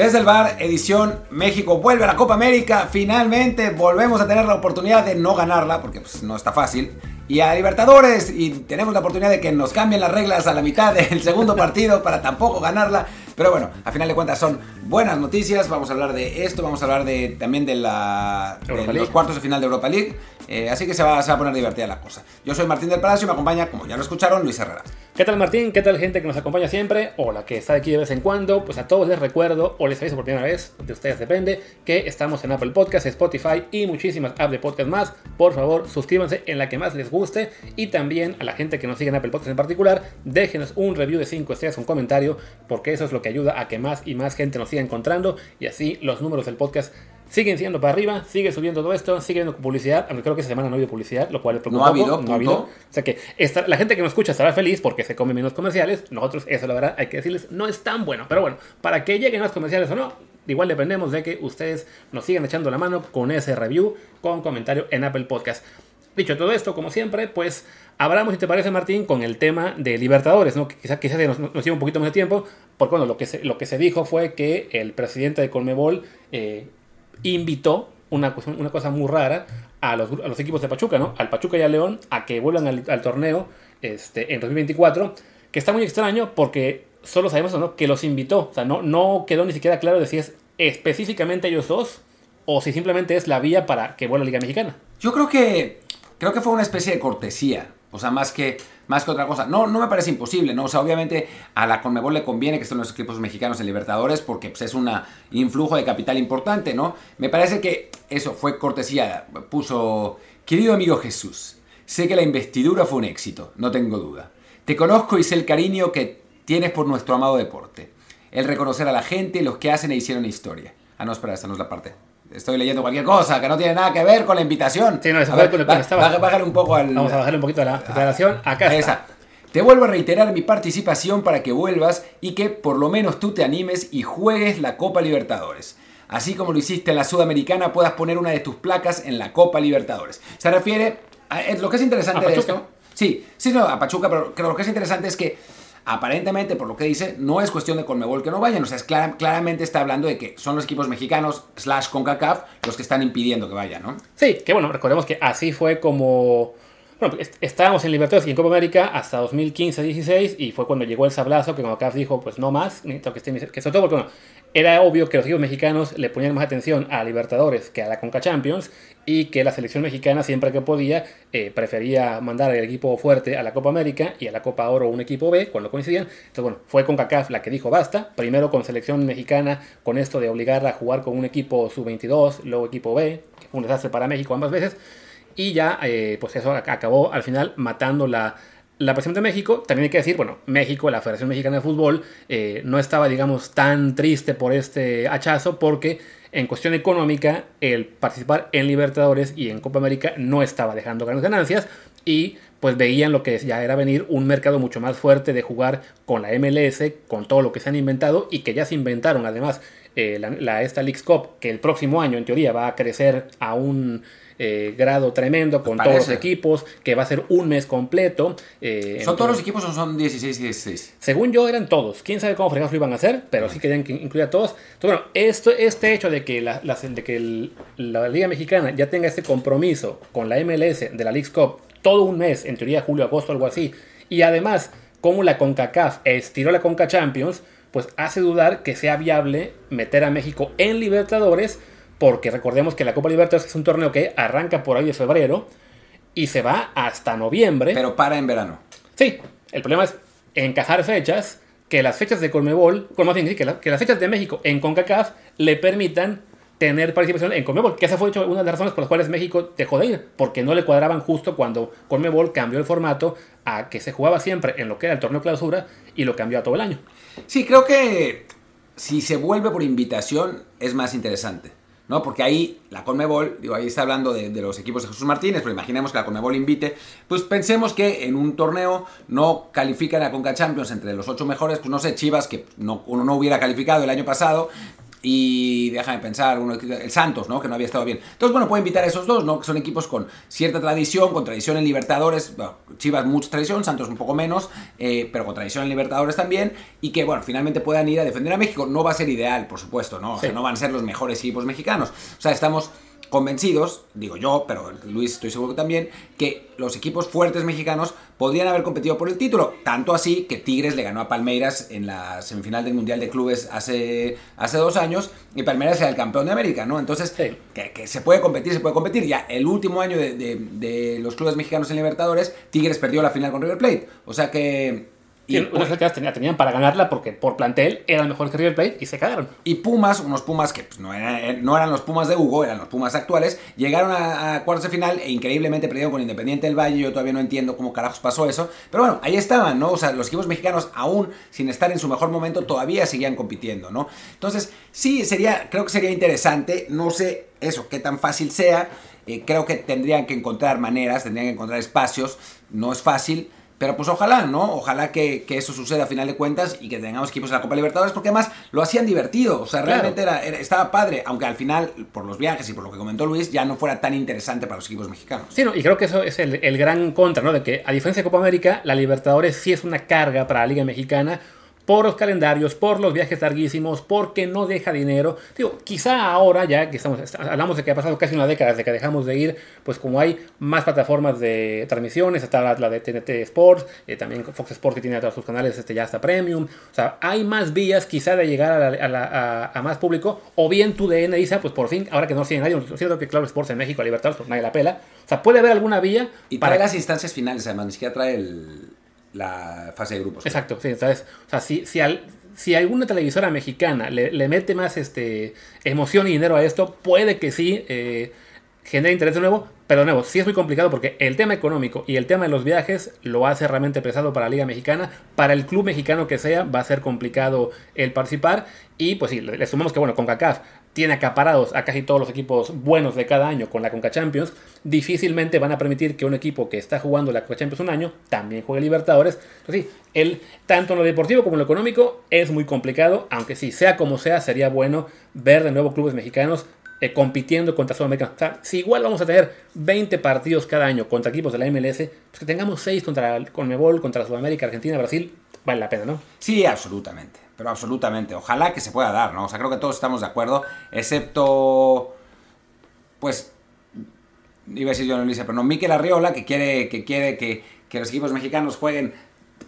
Desde el bar, edición México vuelve a la Copa América. Finalmente volvemos a tener la oportunidad de no ganarla, porque pues, no está fácil. Y a Libertadores, y tenemos la oportunidad de que nos cambien las reglas a la mitad del segundo partido para tampoco ganarla. Pero bueno, a final de cuentas son buenas noticias. Vamos a hablar de esto, vamos a hablar de, también de, la, de los cuartos de final de Europa League. Eh, así que se va, se va a poner divertida la cosa. Yo soy Martín del Palacio y me acompaña, como ya lo escucharon, Luis Herrera. ¿Qué tal Martín? ¿Qué tal gente que nos acompaña siempre? O la que está aquí de vez en cuando. Pues a todos les recuerdo, o les aviso por primera vez, de ustedes depende, que estamos en Apple Podcasts, Spotify y muchísimas apps de podcast más. Por favor, suscríbanse en la que más les guste. Y también a la gente que nos sigue en Apple Podcasts en particular, déjenos un review de 5 estrellas, un comentario, porque eso es lo que ayuda a que más y más gente nos siga encontrando. Y así los números del podcast siguen siendo para arriba, sigue subiendo todo esto, sigue habiendo publicidad, aunque creo que esta semana no ha habido publicidad, lo cual es preocupa. No ha habido, no ha habido. O sea que la gente que nos escucha estará feliz porque se come menos comerciales, nosotros, eso la verdad, hay que decirles, no es tan bueno, pero bueno, para que lleguen más comerciales o no, igual dependemos de que ustedes nos sigan echando la mano con ese review, con comentario en Apple Podcast. Dicho todo esto, como siempre, pues hablamos, si te parece, Martín, con el tema de Libertadores, ¿no? Quizás quizá nos, nos lleva un poquito más de tiempo, porque bueno, lo que se, lo que se dijo fue que el presidente de Colmebol eh, invitó una, una cosa muy rara a los, a los, equipos de Pachuca, ¿no? Al Pachuca y al León a que vuelvan al, torneo este, en 2024, que está muy extraño porque solo sabemos ¿no? que los invitó, o sea, no, no quedó ni siquiera claro de si es específicamente ellos dos o si simplemente es la vía para que vuelva a la Liga Mexicana. Yo creo que, creo que fue una especie de cortesía, o sea, más que, más que otra cosa. No, no me parece imposible, ¿no? O sea, obviamente a la Conmebol le conviene que estén los equipos mexicanos en Libertadores porque pues, es un influjo de capital importante, ¿no? Me parece que eso fue cortesía. Puso, querido amigo Jesús, sé que la investidura fue un éxito, no tengo duda. Te conozco y sé el cariño que tienes por nuestro amado deporte. El reconocer a la gente, los que hacen e hicieron historia. Ah, no, espera, esta no es la parte estoy leyendo cualquier cosa que no tiene nada que ver con la invitación. Sí, no, eso fue con el estaba. Bájale un poco al. Vamos a bajarle un poquito a la declaración. Acá está. Te vuelvo a reiterar mi participación para que vuelvas y que por lo menos tú te animes y juegues la Copa Libertadores. Así como lo hiciste en la Sudamericana, puedas poner una de tus placas en la Copa Libertadores. Se refiere a lo que es interesante de esto. Sí, sí, no, a Pachuca, pero creo que lo que es interesante es que aparentemente, por lo que dice, no es cuestión de Conmebol que no vayan. O sea, es claramente está hablando de que son los equipos mexicanos, slash CONCACAF, los que están impidiendo que vayan, ¿no? Sí, que bueno, recordemos que así fue como... Bueno, estábamos en Libertadores y en Copa América hasta 2015-16 y fue cuando llegó el sablazo que CONCACAF dijo, pues no más, que esté... Que sobre todo porque, bueno, era obvio que los equipos mexicanos le ponían más atención a Libertadores que a la Conca Champions y que la selección mexicana siempre que podía eh, prefería mandar el equipo fuerte a la Copa América y a la Copa Oro un equipo B cuando coincidían. Entonces bueno, fue CONCACAF la que dijo basta, primero con selección mexicana con esto de obligarla a jugar con un equipo sub-22, luego equipo B, que fue un desastre para México ambas veces y ya eh, pues eso acabó al final matando la la presión de México, también hay que decir, bueno, México, la Federación Mexicana de Fútbol, eh, no estaba, digamos, tan triste por este hachazo porque en cuestión económica el participar en Libertadores y en Copa América no estaba dejando grandes ganancias y pues veían lo que ya era venir un mercado mucho más fuerte de jugar con la MLS, con todo lo que se han inventado y que ya se inventaron. Además eh, la, esta League Cup, que el próximo año en teoría va a crecer a un eh, grado tremendo con todos los equipos, que va a ser un mes completo. Eh, ¿Son todos los equipos o son 16 y 16? Según yo eran todos. Quién sabe cómo fregados lo iban a hacer, pero sí querían incluir a todos. Entonces, bueno, esto, este hecho de que, la, de que la Liga Mexicana ya tenga este compromiso con la MLS de la League Cup todo un mes, en teoría julio, agosto, algo así, y además como la CONCACAF estiró la CONCA Champions, pues hace dudar que sea viable meter a México en Libertadores porque recordemos que la Copa Libertadores es un torneo que arranca por ahí de febrero y se va hasta noviembre. Pero para en verano. Sí, el problema es encajar fechas, que las fechas de Colmebol, más bien, que, que las fechas de México en CONCACAF le permitan tener participación en Conmebol, que esa fue hecho una de las razones por las cuales México dejó de ir, porque no le cuadraban justo cuando Conmebol cambió el formato a que se jugaba siempre en lo que era el torneo clausura y lo cambió a todo el año. Sí, creo que si se vuelve por invitación es más interesante. ¿No? Porque ahí la Conmebol, digo, ahí está hablando de, los equipos de Jesús Martínez, pero imaginemos que la Conmebol invite, pues pensemos que en un torneo no califican a Conca Champions entre los ocho mejores, pues no sé, Chivas, que no, uno no hubiera calificado el año pasado, y déjame pensar, uno, el Santos, ¿no? Que no había estado bien. Entonces, bueno, puedo invitar a esos dos, ¿no? Que son equipos con cierta tradición, con tradición en Libertadores. Chivas mucha tradición, Santos un poco menos, eh, pero con tradición en Libertadores también. Y que, bueno, finalmente puedan ir a defender a México. No va a ser ideal, por supuesto, ¿no? O sea, no van a ser los mejores equipos mexicanos. O sea, estamos convencidos, digo yo, pero Luis estoy seguro que también, que los equipos fuertes mexicanos podrían haber competido por el título. Tanto así que Tigres le ganó a Palmeiras en la semifinal del Mundial de Clubes hace, hace dos años y Palmeiras era el campeón de América, ¿no? Entonces, que, se puede competir, se puede competir. Ya el último año de, de los clubes mexicanos en Libertadores, Tigres perdió la final con River Plate. O sea que y unas tenían, para ganarla porque por plantel era mejor que River Plate y se cagaron. Y Pumas, unos Pumas que pues, no, eran, eh, no, eran, los Pumas de Hugo, eran los Pumas actuales, llegaron a, cuartos de final e increíblemente perdieron con Independiente del Valle. Yo todavía no entiendo cómo carajos pasó eso. Pero bueno, ahí estaban, ¿no? O sea, los equipos mexicanos, aún sin estar en su mejor momento, todavía seguían compitiendo, ¿no? Entonces, sí, sería, creo que sería interesante. No sé eso, qué tan fácil sea. Eh, creo que tendrían que encontrar maneras, tendrían que encontrar espacios. No es fácil. Pero pues ojalá, ¿no? Ojalá que, eso suceda a final de cuentas y que tengamos equipos en la Copa Libertadores, porque además lo hacían divertido. O sea, realmente era, estaba padre, aunque al final, por los viajes y por lo que comentó Luis, ya no fuera tan interesante para los equipos mexicanos. Sí, no, y creo que eso es el, el gran contra, ¿no? De que, a diferencia de Copa América, la Libertadores sí es una carga para la Liga Mexicana por los calendarios, por los viajes larguísimos, porque no deja dinero. Digo, quizá ahora, ya que estamos, hablamos de que ha pasado casi una década desde que dejamos de ir, pues como hay más plataformas de transmisiones, está la, de TNT Sports, eh, también Fox Sports que tiene todos sus canales, este ya está Premium, o sea, hay más vías quizá de llegar a, más público, o bien tu DN dice, pues por fin, ahora que no tiene nadie, es cierto que Claro Sports en México, a Libertad, pues nadie la pela, o sea, puede haber alguna vía. Y para las instancias finales, además, ni siquiera trae el la fase de grupos. Exacto, sí, ¿sabes? O sea, si, si, si alguna televisora mexicana le, mete más este, emoción y dinero a esto, puede que sí eh, genere interés de nuevo, pero de nuevo, sí es muy complicado porque el tema económico y el tema de los viajes lo hace realmente pesado para la Liga Mexicana. Para el club mexicano que sea, va a ser complicado el participar. Y pues sí, le sumamos que, bueno, con CACAF tiene acaparados a casi todos los equipos buenos de cada año con la Conca Champions, difícilmente van a permitir que un equipo que está jugando la Conca Champions un año también juegue Libertadores. Sí, el, tanto en lo deportivo como en lo económico es muy complicado, aunque sí, sea como sea, sería bueno ver de nuevo clubes mexicanos eh, compitiendo contra Sudamérica. O sea, si igual vamos a tener 20 partidos cada año contra equipos de la MLS, pues que tengamos 6 contra Conmebol, contra Sudamérica, Argentina, Brasil, vale la pena, ¿no? Sí, absolutamente pero absolutamente. Ojalá que se pueda dar, ¿no? O sea, creo que todos estamos de acuerdo, excepto, pues, iba a decir yo no Luisa, pero no, Miquel Arriola, que quiere que, quiere que, los equipos mexicanos jueguen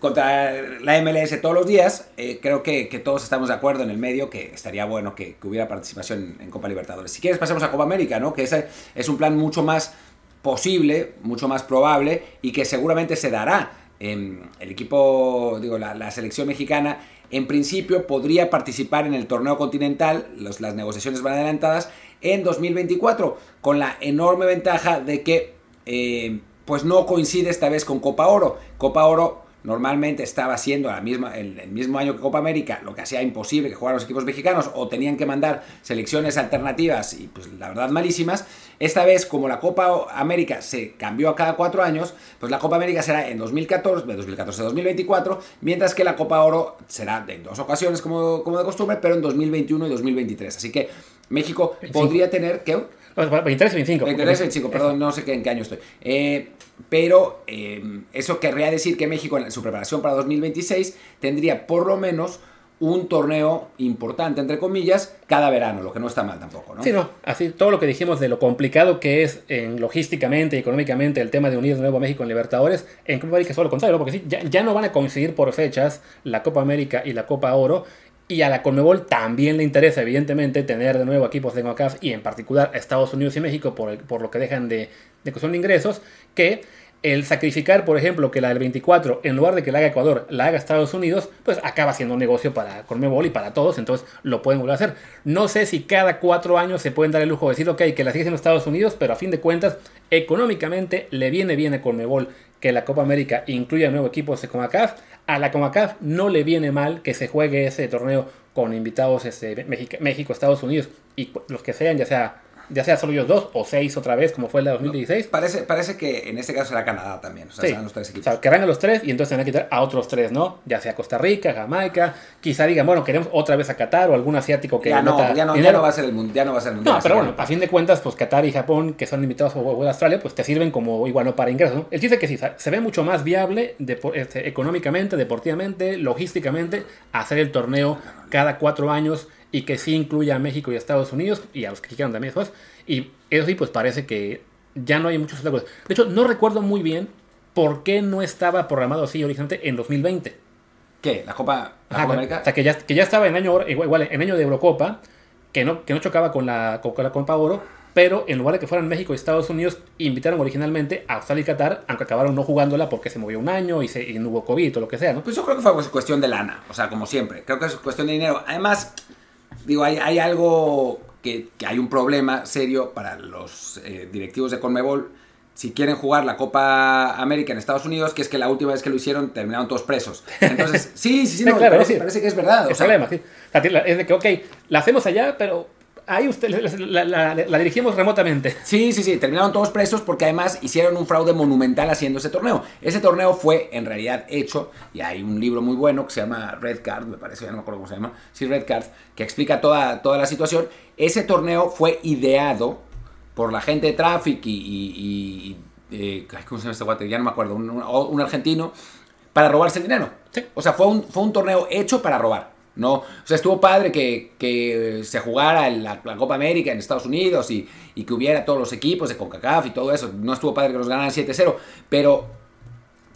contra la MLS todos los días, eh, creo que, todos estamos de acuerdo en el medio que estaría bueno que, hubiera participación en Copa Libertadores. Si quieres pasemos a Copa América, ¿no? Que ese es un plan mucho más posible, mucho más probable y que seguramente se dará. el equipo, digo, la selección mexicana en principio podría participar en el torneo continental, las negociaciones van adelantadas, en 2024, con la enorme ventaja de que eh, pues no coincide esta vez con Copa Oro. Copa Oro normalmente estaba haciendo la misma, el, el, mismo año que Copa América, lo que hacía imposible que jugaran los equipos mexicanos o tenían que mandar selecciones alternativas y pues la verdad malísimas. Esta vez, como la Copa América se cambió a cada cuatro años, pues la Copa América será en 2014, de 2014 a 2024, mientras que la Copa Oro será en dos ocasiones como, como de costumbre, pero en 2021 y 2023. Así que México podría tener... ¿qué? 23 25. 23 25, perdón, no sé qué, en qué año estoy. Eh, pero eh, eso querría decir que México en su preparación para 2026 tendría por lo menos un torneo importante, entre comillas, cada verano, lo que no está mal tampoco, ¿no? Sí, no, así todo lo que dijimos de lo complicado que es en logísticamente y económicamente el tema de unir de nuevo a México en Libertadores, en Copa América es todo lo contrario, porque sí, ya, ya, no van a coincidir por fechas la Copa América y la Copa Oro, y a la Conmebol también le interesa, evidentemente, tener de nuevo equipos de CONCACAF y en particular a Estados Unidos y México por, por lo que dejan de, de cuestión de ingresos, que el sacrificar, por ejemplo, que la del 24, en lugar de que la haga Ecuador, la haga Estados Unidos, pues acaba siendo un negocio para Conmebol y para todos, entonces lo pueden volver a hacer. No sé si cada cuatro años se pueden dar el lujo de decir, ok, que la sigue en Estados Unidos, pero a fin de cuentas, económicamente le viene bien a Conmebol que la Copa América incluya nuevo equipo de Comacaf. A la Comacaf no le viene mal que se juegue ese torneo con invitados este, México, Estados Unidos y los que sean, ya sea ya sea solo ellos dos o seis otra vez, como fue el de 2016. Parece, parece que en este caso será Canadá también, o sea, Sí. serán los tres O equipos. sea, querrán a los tres y entonces tendrán que quitar a otros tres, ¿no? Ya sea Costa Rica, Jamaica, quizá digan, bueno, queremos otra vez a Qatar o algún asiático que ya, no, ya, no, ya no va a ser el mundial, ya no va a ser el mundial. No, pero bueno, a fin de cuentas, pues Qatar y Japón, que son invitados o o Australia, pues te sirven como igual no para ingresos, ¿no? El chiste es que sí, se- ve mucho más viable depo- este, económicamente, deportivamente, logísticamente, hacer el torneo cada cuatro años y que sí incluya a México y a Estados Unidos y a los que quieran también después. Y eso sí, pues parece que ya no hay muchos obstáculos. De hecho, no recuerdo muy bien por qué no estaba programado así originalmente en 2020. ¿Qué? ¿La Copa, la Ajá, Copa o América? sea, que ya, que ya estaba en año, igual, en año de Eurocopa, que no, que no chocaba con la, con, la Copa Oro, pero en lugar de que fueran México y Estados Unidos, invitaron originalmente a Australia y Qatar, aunque acabaron no jugándola porque se movió un año y, se, y no hubo COVID o lo que sea, ¿no? Pues yo creo que fue pues, cuestión de lana, o sea, como siempre. Creo que es cuestión de dinero. Además, digo, hay, hay algo que, que hay un problema serio para los eh, directivos de Conmebol. Si quieren jugar la Copa América en Estados Unidos, que es que la última vez que lo hicieron terminaron todos presos. Entonces, sí, sí, sí, no, claro, parece, que es verdad. El o sea, problema, sí. O sea, es de que, ok, la hacemos allá, pero ahí usted la, la- la- la dirigimos remotamente. Sí, sí, sí, terminaron todos presos porque además hicieron un fraude monumental haciendo ese torneo. Ese torneo fue en realidad hecho, y hay un libro muy bueno que se llama Red Card, me parece, ya no me acuerdo cómo se llama, sí, Red Card, que explica toda, toda la situación. Ese torneo fue ideado por la gente de Traffic y... y- y- eh, ¿Cómo se llama este guate? Ya no me acuerdo, un, un- un argentino, para robarse el dinero. Sí. O sea, fue un, fue un torneo hecho para robar. No, o sea, estuvo padre que, que se jugara la, la Copa América en Estados Unidos y, y que hubiera todos los equipos de CONCACAF y todo eso. No estuvo padre que nos ganaran 7-0, pero,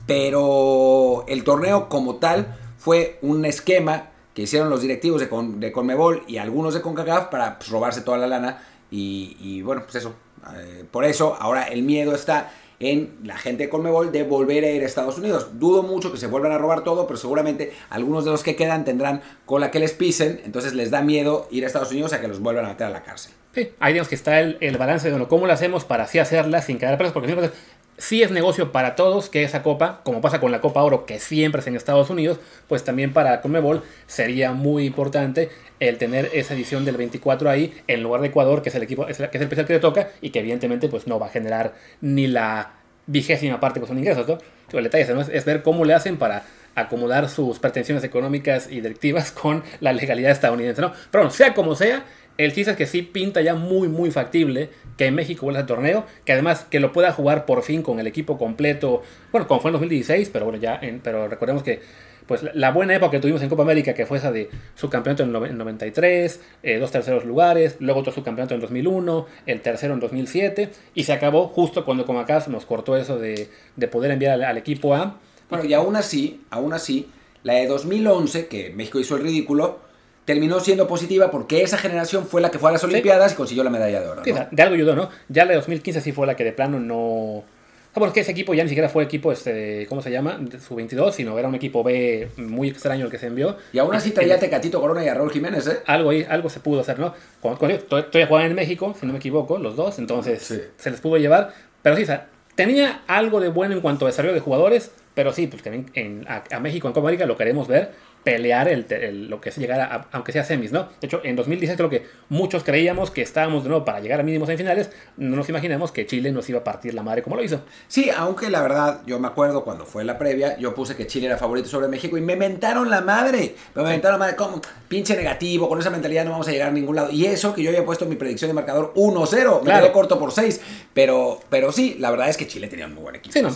pero el torneo como tal fue un esquema que hicieron los directivos de, Con- de Conmebol y algunos de CONCACAF para pues, robarse toda la lana. Y, y, bueno, pues eso. Eh, por eso ahora el miedo está en la gente de Conmebol de volver a ir a Estados Unidos. Dudo mucho que se vuelvan a robar todo, pero seguramente algunos de los que quedan tendrán cola que les pisen, entonces les da miedo ir a Estados Unidos a que los vuelvan a meter a la cárcel. Sí, ahí digamos que está el, el balance de bueno, cómo lo hacemos para así hacerla sin quedar presos, porque sí es negocio para todos que esa copa, como pasa con la Copa Oro, que siempre es en Estados Unidos, pues también para Conmebol sería muy importante el tener esa edición del 24 ahí en lugar de Ecuador, que es el equipo, que es el especial que le toca y que evidentemente pues no va a generar ni la vigésima parte que son ingresos, ¿no? El detalle es ver cómo le hacen para acomodar sus pretensiones económicas y directivas con la legalidad estadounidense, ¿no? Pero bueno, sea como sea, el chiste es que sí pinta ya muy, muy factible que en México vuelva al torneo, que además que lo pueda jugar por fin con el equipo completo, bueno, como fue en 2016, pero bueno, ya, en- pero recordemos que pues la- buena época que tuvimos en Copa América, que fue esa de subcampeonato en en 93, eh, dos terceros lugares, luego otro subcampeonato en 2001, el tercero en 2007, y se acabó justo cuando Comacas nos cortó eso de, de poder enviar al, al equipo A. Bueno, y aún así, aún así, la de 2011, que México hizo el ridículo, terminó siendo positiva porque esa generación fue la que fue a las Olimpiadas y consiguió la medalla de oro. Sí, de algo ayudó, ¿no? Ya la de 2015 sí fue la que de plano no... Ah, bueno, es que ese equipo ya ni siquiera fue equipo, este, ¿cómo se llama? Su 22, sino era un equipo B muy extraño el que se envió. Y aún así traía a Tecatito Corona y a Raúl Jiménez, ¿eh? algo algo se pudo hacer, ¿no? Cuando, cuando to- todavía jugaban en México, si no me equivoco, los dos, entonces Sí. se les pudo llevar. Pero sí, o sea, tenía algo de bueno en cuanto a desarrollo de jugadores, pero sí, pues también en, a, a México en Copa América lo queremos ver pelear el, el- lo que es llegar a, aunque sea semis, ¿no? De hecho, en 2016 creo que muchos creíamos que estábamos de nuevo para llegar a mínimos en finales, no nos imaginamos que Chile nos iba a partir la madre como lo hizo. Sí, aunque la verdad, yo me acuerdo cuando fue la previa, yo puse que Chile era favorito sobre México y me mentaron la madre. Me mentaron la madre, como pinche negativo, con esa mentalidad no vamos a llegar a ningún lado. Y eso que yo había puesto mi predicción de marcador 1-0, me Claro. quedé corto por 6. Pero, pero sí, la verdad es que Chile tenía un muy buen equipo. Sí, no.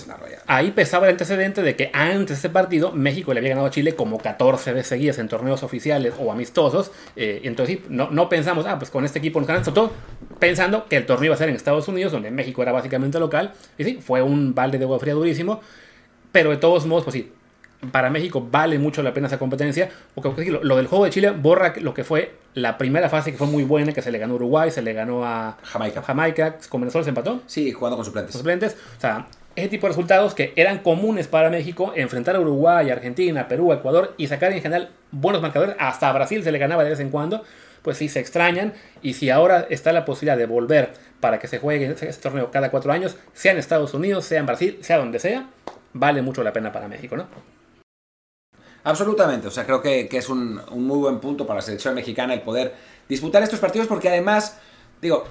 Ahí pesaba el antecedente de que antes de ese partido México le había ganado a Chile como 14 veces seguidas en torneos oficiales o amistosos. eh, entonces no, no pensamos, ah, pues con este equipo nos ganan, sobre todo pensando que el torneo iba a ser en Estados Unidos, donde México era básicamente local. Y sí, fue un balde de agua fría durísimo. Pero de todos modos, pues sí, para México vale mucho la pena esa competencia. Porque lo, lo del juego de Chile borra lo que fue la primera fase, que fue muy buena, que se le ganó a Uruguay, se le ganó a Jamaica. Jamaica, con Venezuela se empató Sí, jugando con suplentes. suplentes. O sea, ese tipo de resultados que eran comunes para México, enfrentar a Uruguay, Argentina, Perú, Ecuador y sacar en general buenos marcadores, hasta a Brasil se le ganaba de vez en cuando, pues sí se extrañan. Y si ahora está la posibilidad de volver para que se juegue ese, torneo cada cuatro años, sea en Estados Unidos, sea en Brasil, sea donde sea, vale mucho la pena para México, ¿no? Absolutamente, o sea, creo que, que es un muy buen punto para la selección mexicana el poder disputar estos partidos porque además, digo,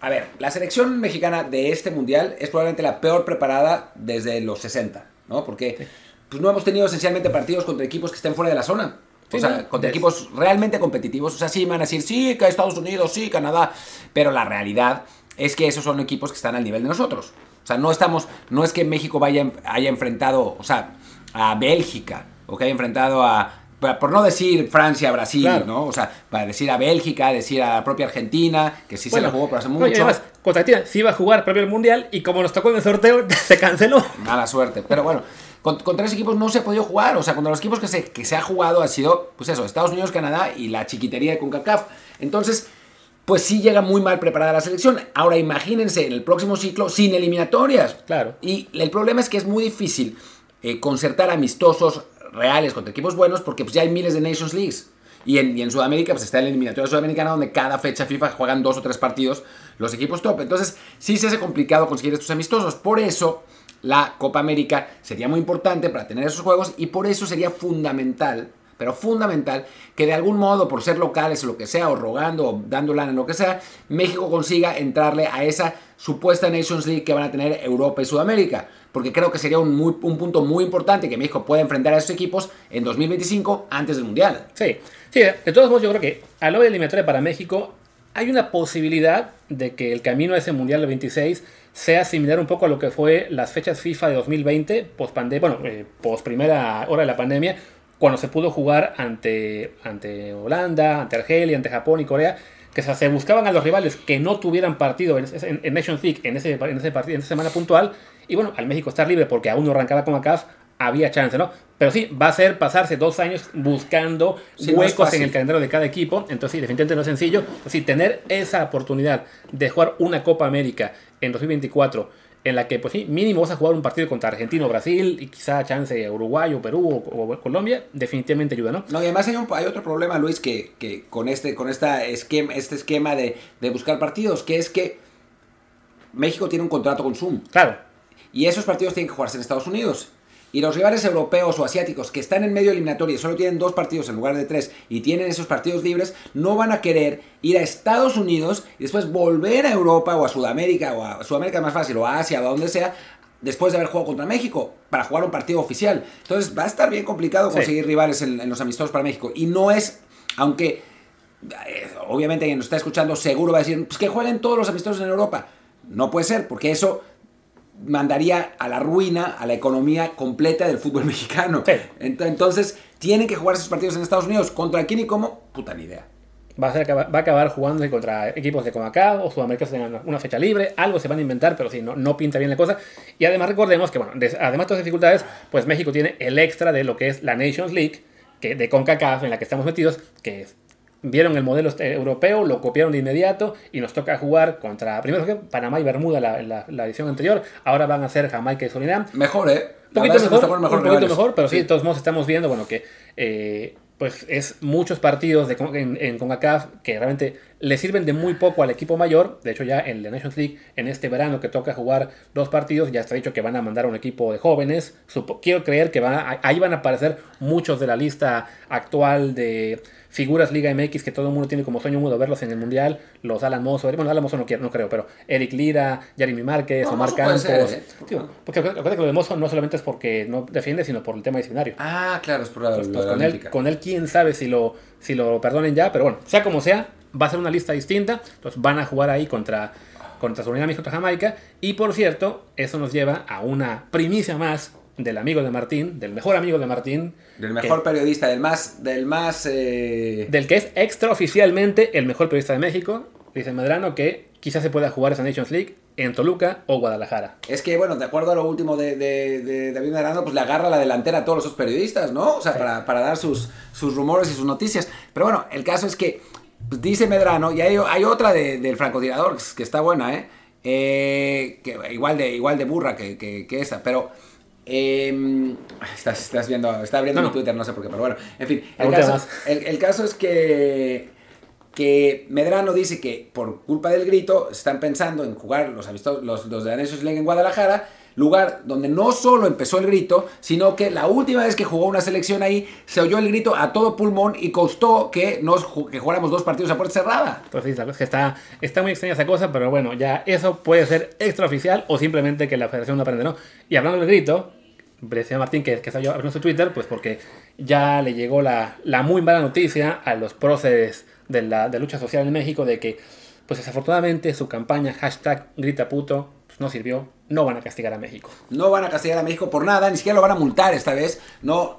a ver, la selección mexicana de este mundial es probablemente la peor preparada desde los 60, ¿no? Porque pues, no hemos tenido esencialmente partidos contra equipos que estén fuera de la zona. O sea, no, contra equipos realmente competitivos. O sea, sí, van a decir, sí, que Estados Unidos, sí, Canadá. Pero la realidad es que esos son equipos que están al nivel de nosotros. O sea, no estamos, no es que México vaya, haya enfrentado, o sea, a Bélgica, o que haya enfrentado a, por no decir Francia, Brasil, Claro. ¿no? O sea, para decir a Bélgica, decir a la propia Argentina, que sí se la jugó por hace no, y mucho. además, contra Argentina sí iba a jugar previo al Mundial y como nos tocó en el sorteo, se canceló. Mala suerte. Pero bueno, con- contra esos equipos no se ha podido jugar. O sea, contra los equipos que se, que se ha jugado ha sido, pues eso, Estados Unidos, Canadá y la chiquitería de CONCACAF. Entonces, pues sí llega muy mal preparada la selección. Ahora imagínense en el próximo ciclo sin eliminatorias. Claro. Y el problema es que es muy difícil eh, concertar amistosos reales contra equipos buenos porque pues ya hay miles de Nations Leagues. Y en, Sudamérica pues está el eliminatorio sudamericana donde cada fecha FIFA juegan dos o tres partidos los equipos top. Entonces sí se hace complicado conseguir estos amistosos. Por eso la Copa América sería muy importante para tener esos juegos y por eso sería fundamental, pero fundamental, que de algún modo, por ser locales o lo que sea, o rogando o dando lana lo que sea, México consiga entrarle a esa supuesta Nations League que van a tener Europa y Sudamérica. Porque creo que sería un, muy- un punto muy importante que México pueda enfrentar a esos equipos en 2025 antes del Mundial. Sí, sí, de todos modos yo creo que a hora de eliminatoria para México hay una posibilidad de que el camino a ese Mundial del 26 sea similar un poco a lo que fue las fechas FIFA de 2020, post bueno, eh, post primera hora de la pandemia, cuando se pudo jugar ante, ante Holanda, ante Argelia, ante Japón y Corea, que se, buscaban a los rivales que no tuvieran partido en, en- en Nations League en ese, en ese en esa semana puntual, y bueno, al México estar libre porque aún no arrancaba con ACAF, había chance, ¿no? Pero sí, va a ser pasarse dos años buscando Sí, huecos en el calendario de cada equipo. Entonces, sí, definitivamente no es sencillo. Sí, tener esa oportunidad de jugar una Copa América en 2024, en la que, pues sí, mínimo vas a jugar un partido contra Argentina o Brasil, y quizá chance Uruguay o Perú o, o Colombia, definitivamente ayuda, ¿no? No, y además hay, un- hay otro problema, Luis, que, que con este, con esta esquema, este esquema de, de buscar partidos, que es que México tiene un contrato con Zoom. Claro, Y esos partidos tienen que jugarse en Estados Unidos. Y los rivales europeos o asiáticos que están en medio eliminatorio y solo tienen dos partidos en lugar de tres y tienen esos partidos libres, no van a querer ir a Estados Unidos y después volver a Europa o a Sudamérica o a Sudamérica más fácil o a Asia o a donde sea después de haber jugado contra México para jugar un partido oficial. Entonces va a estar bien complicado Sí. conseguir rivales en, en los amistosos para México. Y no es, aunque eh, obviamente quien nos está escuchando seguro va a decir, pues que jueguen todos los amistosos en Europa. No puede ser, porque eso mandaría a la ruina a la economía completa del fútbol mexicano. Sí. Ent- Entonces, tienen que jugar esos partidos en Estados Unidos. ¿Contra quién y cómo? Puta ni idea. va a, ser, va a acabar jugando contra equipos de Comacao o Sudamérica tengan una, una fecha libre, algo se van a inventar, pero sí, no, no pinta bien la cosa. Y además recordemos que, bueno, des- además de todas las dificultades, pues México tiene el extra de lo que es la Nations League, que de CONCACAF, en la que estamos metidos, que es- vieron el modelo este, europeo, lo copiaron de inmediato y nos toca jugar contra, primero que Panamá y Bermuda la, la, la edición anterior, ahora van a ser Jamaica y Surinam, Mejor, ¿eh? un poquito mejor, tocaron mejor un poquito rivales. mejor, pero sí, de todos modos estamos viendo, bueno, que eh, pues es muchos partidos de, en, en CONCACAF que realmente le sirven de muy poco al equipo mayor. De hecho, ya en la Nations League, en este verano que toca jugar dos partidos, ya está dicho que van a mandar a un equipo de jóvenes. Supo- quiero creer que van a- ahí van a aparecer muchos de la lista actual de figuras Liga MX que todo el mundo tiene como sueño mudo verlos en el Mundial. Los Alan Mozo, bueno, Alan Mozo no, quiero, no creo, pero Eric Lira, Jeremy Márquez, No, Omar Campos. ser, ¿eh? Tío, porque acuérdate que lo de Mozo no solamente es porque no defiende, sino por el tema disciplinario. Ah, claro, es por la, Pues, la pues con, él, con él, quién sabe si lo, si lo perdonen ya, pero bueno, sea como sea, va a ser una lista distinta. Entonces van a jugar ahí contra, contra Surinam y contra Jamaica. Y por cierto, eso nos lleva a una primicia más del amigo de Martín, del mejor amigo de Martín, Del mejor periodista, del más... Del más eh, del que es extraoficialmente el mejor periodista de México, dice Medrano, que quizás se pueda jugar esa Nations League en Toluca o Guadalajara. Es que, bueno, de acuerdo a lo último de, de, de David Medrano, pues le agarra la delantera a todos los periodistas, ¿no? O sea, para, para dar sus, sus rumores y sus noticias. Pero bueno, el caso es que pues, dice Medrano, y hay, hay otra de- del francotirador que, que está buena, ¿eh? Eh, que igual, de, igual de burra que, que, que esa, pero... eh, estás, estás viendo, está abriendo No, mi. Twitter, no sé por qué, pero bueno, en fin. El caso, el, el caso es que que Medrano dice que por culpa del grito están pensando en jugar los, amistosos, los, los de League en Guadalajara, lugar donde no solo empezó el grito, sino que la última vez que jugó una selección ahí se oyó el grito a todo pulmón y costó que, nos, que jugáramos dos partidos a puerta cerrada. Pues sí, que está, está muy extraña esa cosa, pero bueno, ya eso puede ser extraoficial o simplemente que la federación no aprende, ¿no? Y hablando del grito, decía Martín que, que salió en su Twitter, pues porque ya le llegó la, la muy mala noticia a los próceres de la de lucha social en México de que, pues desafortunadamente, su campaña hashtag grita puto no sirvió, no van a castigar a México. No van a castigar a México por nada, ni siquiera lo van a multar esta vez, no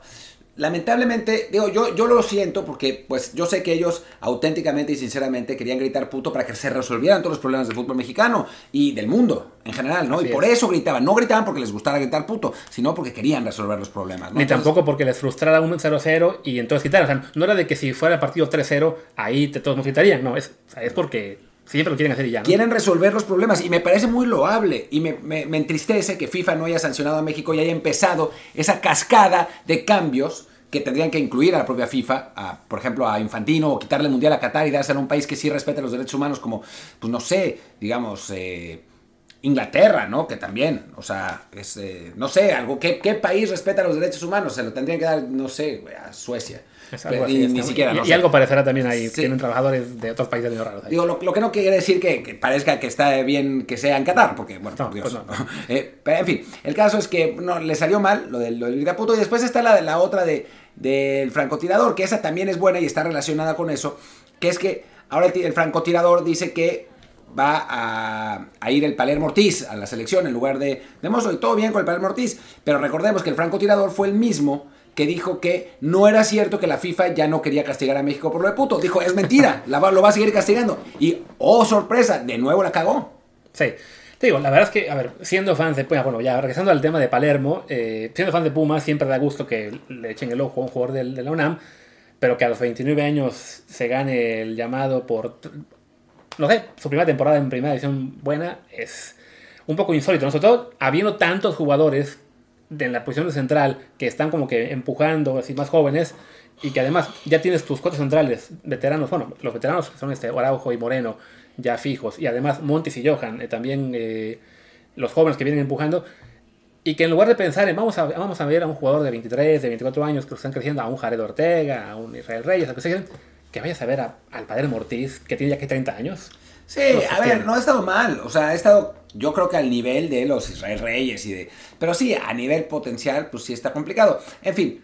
lamentablemente, digo, yo, yo lo siento porque pues yo sé que ellos auténticamente y sinceramente querían gritar puto para que se resolvieran todos los problemas del fútbol mexicano y del mundo en general, ¿no? y por eso gritaban. No gritaban porque les gustara gritar puto, sino porque querían resolver los problemas. Ni tampoco porque les frustrara un 0-0 y entonces quitaran. O sea, no era de que si fuera el partido 3-0, ahí te, todos nos gritarían. No, es, es porque Siempre lo quieren hacer y ya. Quieren resolver los problemas y me parece muy loable y me, me, entristece que FIFA no haya sancionado a México y haya empezado esa cascada de cambios que tendrían que incluir a la propia FIFA, a, por ejemplo, a Infantino, o quitarle el Mundial a Qatar y dárselo a un país que sí respete los derechos humanos, como, pues no sé, digamos, eh, Inglaterra, ¿no? Que también, o sea, es, eh, no sé, algo, ¿qué, ¿qué, país respeta los derechos humanos? Se lo tendrían que dar, no sé, a Suecia. Y, ni siquiera, y, algo parecerá también ahí, tienen trabajadores de otros países medio raros. Digo, lo, que no quiere decir que, parezca que está bien que sea en Qatar, porque, bueno, por Dios. Pues eh, pero, en fin, el caso es que no, le salió mal lo del, lo del y después está la, la otra de del francotirador, que esa también es buena y está relacionada con eso, que es que ahora el, francotirador dice que va a, ir el Palermo Ortiz a la selección en lugar de, de Mozo, y todo bien con el Palermo Ortiz, pero recordemos que el francotirador fue el mismo que dijo que no era cierto que la FIFA ya no quería castigar a México por lo de puto. Dijo, es mentira, la, lo va a seguir castigando. Y, oh sorpresa, de nuevo la cagó. Sí. Te digo, la verdad es que, a ver, siendo fan de Pumas, bueno, ya regresando al tema de Palermo, eh, siendo fan de Pumas, siempre da gusto que le echen el ojo a un jugador de, la UNAM, pero que a los 29 años se gane el llamado por, no sé, su primera temporada en primera edición buena, es un poco insólito, ¿no? Sobre todo habiendo tantos jugadores en la posición de central que están como que empujando, así más jóvenes, y que además ya tienes tus cuatro centrales veteranos, bueno, los veteranos son este Araujo y Moreno, ya fijos. Y además Montis y Johan, eh, también eh, los jóvenes que vienen empujando. Y que en lugar de pensar en vamos a, vamos a ver a un jugador de 23, de 24 años que están creciendo, a un Jared Ortega, a un Israel Reyes, a que, que vayas a ver al padre Mortiz, que tiene ya que 30 años. Sí, a ver, no ha estado mal. O sea, ha estado, yo creo que al nivel de los Israel Reyes y de. Pero sí, a nivel potencial, pues sí está complicado. En fin,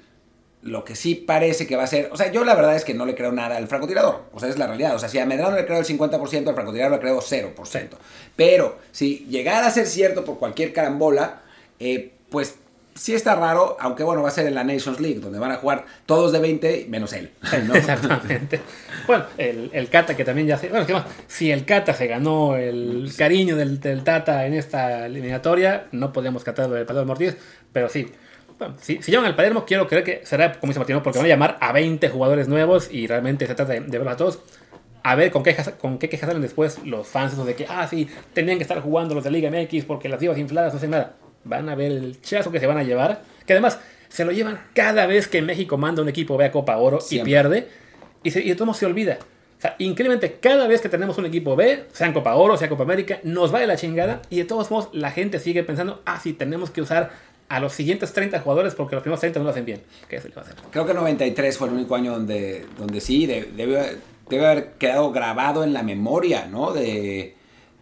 lo que sí parece que va a ser, o sea, yo la verdad es que no le creo nada al francotirador, o sea, es la realidad, o sea, si a Medrano le creo el 50%, al francotirador le creo 0%, pero si llegara a ser cierto por cualquier carambola, eh, pues sí está raro, aunque bueno, va a ser en la Nations League, donde van a jugar todos de 20 menos él. Exactamente. bueno, el, el, Cata que también ya se... Bueno, si el Cata se ganó el cariño del, del Tata en esta eliminatoria, no podemos catarlo del Padre Mortiz, pero sí, si, si, llaman al Palermo, quiero creer que será, como dice Martino, porque van a llamar a 20 jugadores nuevos y realmente se trata de, verlos a todos. A ver con qué, con qué quejas salen después los fans de que, ah, sí, tenían que estar jugando los de Liga MX porque las divas infladas no hacen nada. Van a ver el chazo que se van a llevar, que además se lo llevan cada vez que México manda un equipo, vea Copa Oro y pierde, y, se, y de todo se olvida. O sea, increíblemente, cada vez que tenemos un equipo B, sea en Copa Oro, sea Copa América, nos va de la chingada y de todos modos la gente sigue pensando, ah, sí, tenemos que usar a los siguientes 30 jugadores porque los primeros 30 no lo hacen bien. ¿Qué se le va a hacer? Creo que 93 fue el único año donde, donde sí, debe, debe haber quedado grabado en la memoria ¿no? de,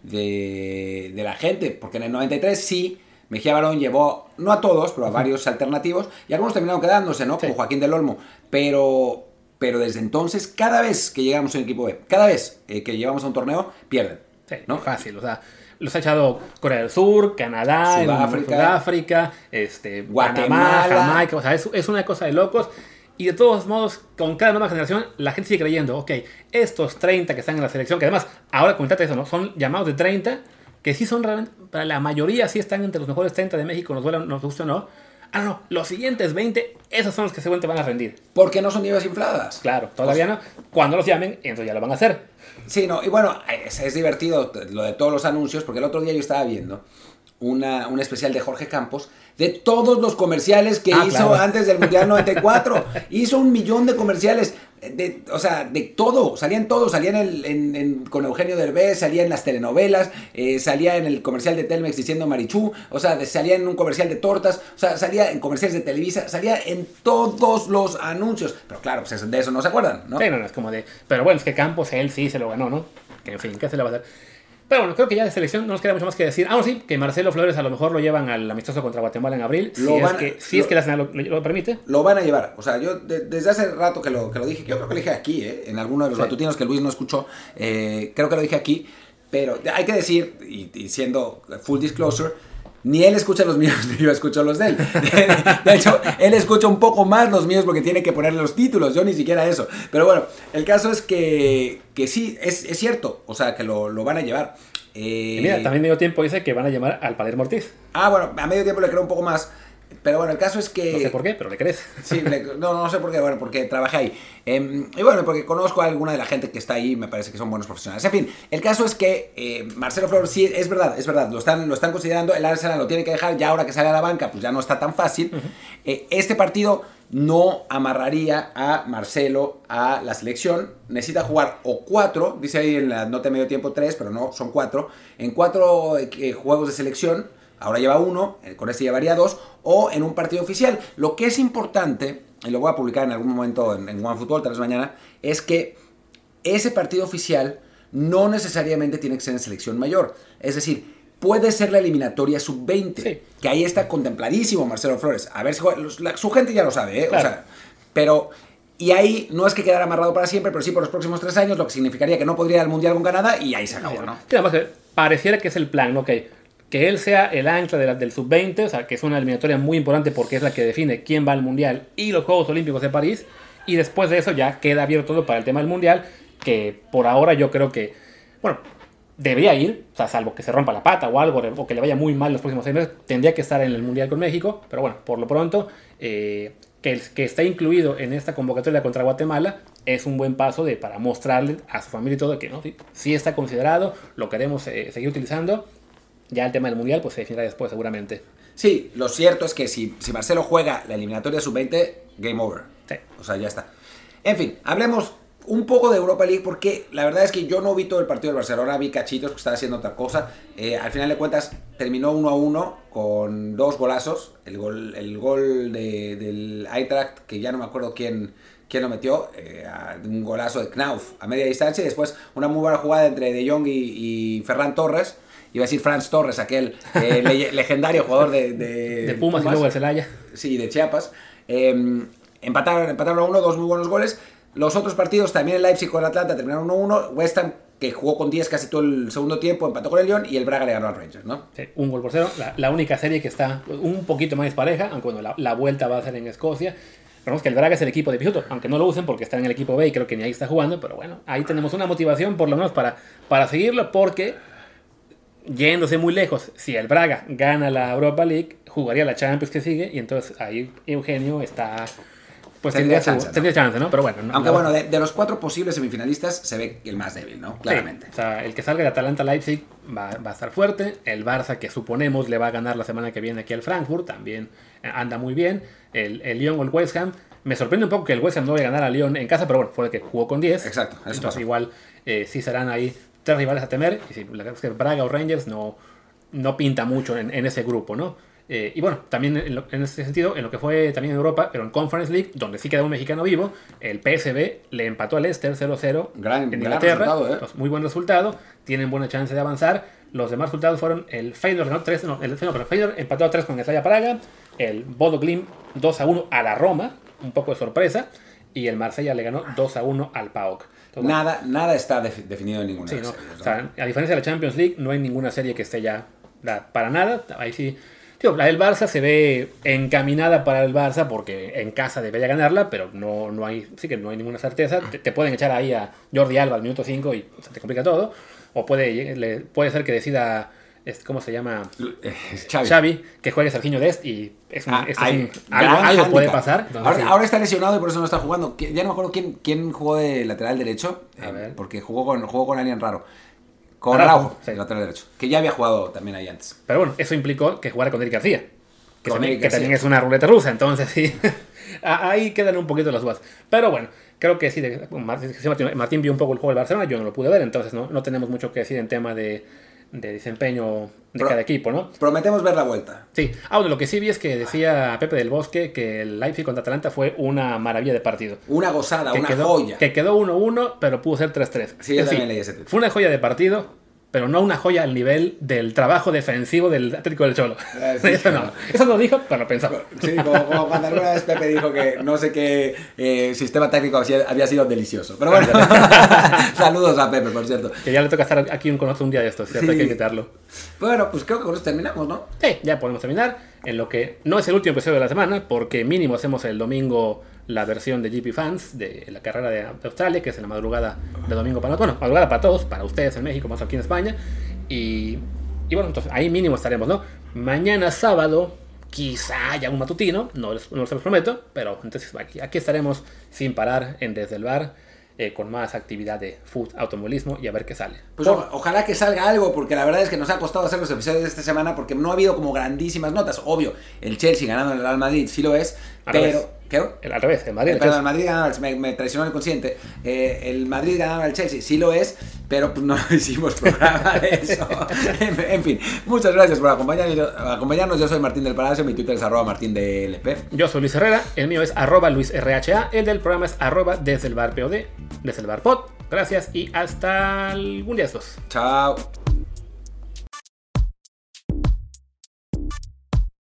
de, de, la gente, porque en el 93 sí, Mejía Barón llevó, no a todos, pero a varios alternativos, y algunos terminaron quedándose, ¿no? Como Joaquín del Olmo, pero, pero desde entonces, cada vez que llegamos a un equipo B, cada vez eh, que llevamos a un torneo, pierden. Sí, ¿no? fácil, o sea los ha echado Corea del Sur, Canadá, Sudáfrica, este, Guatemala, Jamaica. O sea, es, una cosa de locos. Y de todos modos, con cada nueva generación, la gente sigue creyendo, ok, estos 30 que están en la selección, que además, ahora comentate eso, ¿no? Son llamados de 30, que sí son realmente, para la mayoría sí están entre los mejores 30 de México, nos, duela, nos gusta o no. Ah, no, los siguientes 20, esos son los que seguramente van a rendir. Porque no son nieves infladas. Claro, todavía no. Cuando los llamen, entonces ya lo van a hacer. Sí, no, y bueno, es, divertido lo de todos los anuncios, porque el otro día yo estaba viendo una, un especial de Jorge Campos de todos los comerciales que ah, hizo antes del Mundial 94. hizo un millón de comerciales de, o sea, de todo, salían todos, salían en, en, con Eugenio Derbez, salía en las telenovelas, eh, salía en el comercial de Telmex diciendo Marichú, o sea, salía en un comercial de tortas, o sea, salía en comerciales de Televisa, salía en todos los anuncios, pero claro, pues de eso no se acuerdan, ¿no? Es como de, pero bueno, es que Campos, él sí se lo ganó, ¿no? Que en fin, ¿qué se le va a? Pero bueno, creo que ya de selección no nos queda mucho más que decir. Ah, sí, que Marcelo Flores a lo mejor lo llevan al amistoso contra Guatemala en abril. si, es, que, si es que la Nacional lo, permite. Lo van a llevar. O sea, yo desde hace rato que lo, que lo dije, yo creo que lo dije aquí, ¿eh? en alguno de los matutinos que Luis no escuchó, eh, creo que lo dije aquí. Pero hay que decir, y, siendo full disclosure, ni él escucha los míos, ni yo escucho los de él. De, hecho, él escucha un poco más los míos porque tiene que ponerle los títulos, yo ni siquiera eso. Pero bueno, el caso es que, que sí, es, es cierto, o sea, que lo, lo van a llevar. Eh, mira, también medio tiempo dice que van a llamar al Palermo Ortiz. Ah, bueno, a medio tiempo le creo un poco más. Pero bueno, el caso es que... No sé por qué, pero le crees. Sí, no, no sé por qué, bueno, porque trabajé ahí. Em, y bueno, porque conozco a alguna de la gente que está ahí, me parece que son buenos profesionales. En fin, el caso es que eh, Marcelo Flores sí, es verdad, es verdad, lo están, lo están considerando, el Arsenal lo tiene que dejar, ya ahora que sale a la banca, pues ya no está tan fácil. Eh, este partido no amarraría a Marcelo a la selección. Necesita jugar o cuatro, dice ahí en la nota de medio tiempo tres, pero no, son cuatro. En cuatro eh, juegos de selección, ahora lleva uno, eh, con este llevaría dos, o en un partido oficial. Lo que es importante, y lo voy a publicar en algún momento en, en OneFootball, tal vez mañana, es que ese partido oficial no necesariamente tiene que ser en selección mayor. Es decir, puede ser la eliminatoria sub-20. Que ahí está contempladísimo Marcelo Flores. A ver si su gente ya lo sabe, ¿eh? O sea, pero. Y ahí no es que quedara amarrado para siempre, pero sí por los próximos tres años, lo que significaría que no podría ir al Mundial con Canadá y ahí se acabó, ¿no? Además que pareciera que es el plan, ¿no? Que, que él sea el ancla de del sub-20, o sea, que es una eliminatoria muy importante porque es la que define quién va al Mundial y los Juegos Olímpicos de París. Y después de eso ya queda abierto todo para el tema del Mundial, que por ahora yo creo que, bueno, debería ir, o sea, salvo que se rompa la pata o algo, o que le vaya muy mal los próximos seis meses, tendría que estar en el Mundial con México, pero bueno, por lo pronto, eh, que, que está incluido en esta convocatoria contra Guatemala es un buen paso de, para mostrarle a su familia y todo que no, sí, está considerado, lo queremos eh, seguir utilizando, ya el tema del Mundial pues se definirá después seguramente. Sí, lo cierto es que si, si Marcelo juega la eliminatoria sub-20, game over. Sí. O sea, ya está. En fin, hablemos un poco de Europa League porque la verdad es que yo no vi todo el partido del Barcelona, vi cachitos que estaba haciendo otra cosa. Eh, al final de cuentas terminó 1 a 1 con dos golazos. El gol, el gol de, del Eintracht, que ya no me acuerdo quién, quién lo metió, eh, un golazo de Knauf a media distancia y después una muy buena jugada entre De Jong y, Ferran Torres. Iba a decir Franz Torres, aquel eh, legendario jugador de, de, Pumas, y luego de Celaya. Sí, de Chiapas. Em, empataron, empataron a uno, dos muy buenos goles. Los otros partidos, también el Leipzig con el Atlanta terminaron 1-1. West Ham, que jugó con 10 casi todo el segundo tiempo, empató con el Lyon y el Braga le ganó al Rangers, ¿no? Sí, un gol por cero. La, única serie que está un poquito más pareja, aunque bueno, la, vuelta va a ser en Escocia. Vemos que el Braga es el equipo de Pisuto, aunque no lo usen porque está en el equipo B y creo que ni ahí está jugando, pero bueno, ahí tenemos una motivación por lo menos para, para seguirlo porque yéndose muy lejos, si el Braga gana la Europa League, jugaría la Champions que sigue y entonces ahí Eugenio está pues tendría, chance, tendría chance, ¿no? Pero bueno. Aunque bueno, de, los cuatro posibles semifinalistas se ve el más débil, ¿no? Claramente. o sea, el que salga de Atalanta-Leipzig va, a estar fuerte. El Barça, que suponemos le va a ganar la semana que viene aquí al Frankfurt, también eh, anda muy bien. El, el Lyon o el West Ham. Me sorprende un poco que el West Ham no vaya a ganar a Lyon en casa, pero bueno, fue el que jugó con 10. Exacto. Entonces igual eh, sí serán ahí tres rivales a temer. Y si la verdad es que Braga o Rangers no, no pinta mucho en, en ese grupo, ¿no? Eh, y bueno, también en, ese sentido, en lo que fue también en Europa, pero en Conference League, donde sí queda un mexicano vivo, el PSB le empató al Leicester 0-0 en Inglaterra. ¿eh? muy buen resultado, tienen buena chance de avanzar. Los demás resultados fueron el Feyenoord ganó 3, no, el Feyenoord, empató a 3 con el Praga, el Bodo Glim 2 1 a la Roma, un poco de sorpresa, y el Marsella le ganó 2 1 al PAOK. nada, nada está definido en ninguna serie, a diferencia de la Champions League, no hay ninguna serie que esté ya para nada. Ahí sí la del Barça se ve encaminada para el Barça porque en casa debería ganarla, pero no, no hay, sí que no hay ninguna certeza. Te, pueden echar ahí a Jordi Alba al minuto 5 y se te complica todo. O puede, puede ser que decida, ¿cómo se llama? Eh, Xavi. Xavi que juegue Serginho Dest y es, ah, algo, puede pasar. ahora, está lesionado y por eso no está jugando. Ya no me acuerdo quién, quién jugó de lateral derecho, eh, porque jugó con, jugó con alguien raro. Con Araujo, lateral derecho. Que ya había jugado también ahí antes. Pero bueno, eso implicó que jugara con Eric García. Que, también, es una ruleta rusa, entonces sí. ahí quedan un poquito las dudas. Pero bueno, creo que sí, Martín, Martín, vio un poco el juego del Barcelona, yo no lo pude ver, entonces no, no tenemos mucho que decir en tema de, de desempeño de cada equipo, ¿no? Prometemos ver la vuelta. Sí. Ah, bueno, lo que sí vi es que decía Pepe del Bosque que el Leipzig contra Atalanta fue una maravilla de partido. Una gozada, una quedó, joya. Que quedó 1-1, pero pudo ser 3-3. Sí, yo también leí ese Fue una joya de partido, pero no una joya al nivel del trabajo defensivo del Atlético del Cholo. Sí, eso no, eso lo dijo, pero lo pensaba. Sí, como, como, cuando alguna vez Pepe dijo que no sé qué eh, sistema táctico había sido delicioso. Pero bueno, saludos a Pepe, por cierto. Que ya le toca estar aquí con nosotros un día de estos, ¿cierto? Sí. Hay que invitarlo. Bueno, pues creo que con eso terminamos, ¿no? Sí, ya podemos terminar. En lo que no es el último episodio de la semana, porque mínimo hacemos el domingo la versión de GP Fans de la carrera de Australia, que es en la madrugada de domingo para bueno, madrugada para todos, para ustedes en México, más aquí en España. Y, y bueno, entonces ahí mínimo estaremos, ¿no? Mañana sábado, quizá haya un matutino, no, les, no se los prometo, pero entonces aquí, aquí estaremos sin parar en Desde el Bar. Eh, con más actividad de food, automovilismo y a ver qué sale. Pues Por... ojalá que salga algo, porque la verdad es que nos ha costado hacer los episodios de esta semana porque no ha habido como grandísimas notas. Obvio, el Chelsea ganando el Real Madrid sí lo es, Al pero... revés. ¿Qué? El, al revés, el Madrid. El, perdón, el Madrid ganaba, me, me, traicionó el consciente. Eh, el Madrid ganaba al Chelsea, sí lo es, pero pues no hicimos programa de eso. en, en, fin, muchas gracias por acompañarnos. Yo soy Martín del Palacio, mi Twitter es arroba martín. Yo soy Luis Herrera, el mío es arroba Luis RHA, el del programa es arroba desde el bar POD, desde el bar pod. Gracias y hasta algún día estos. Chao.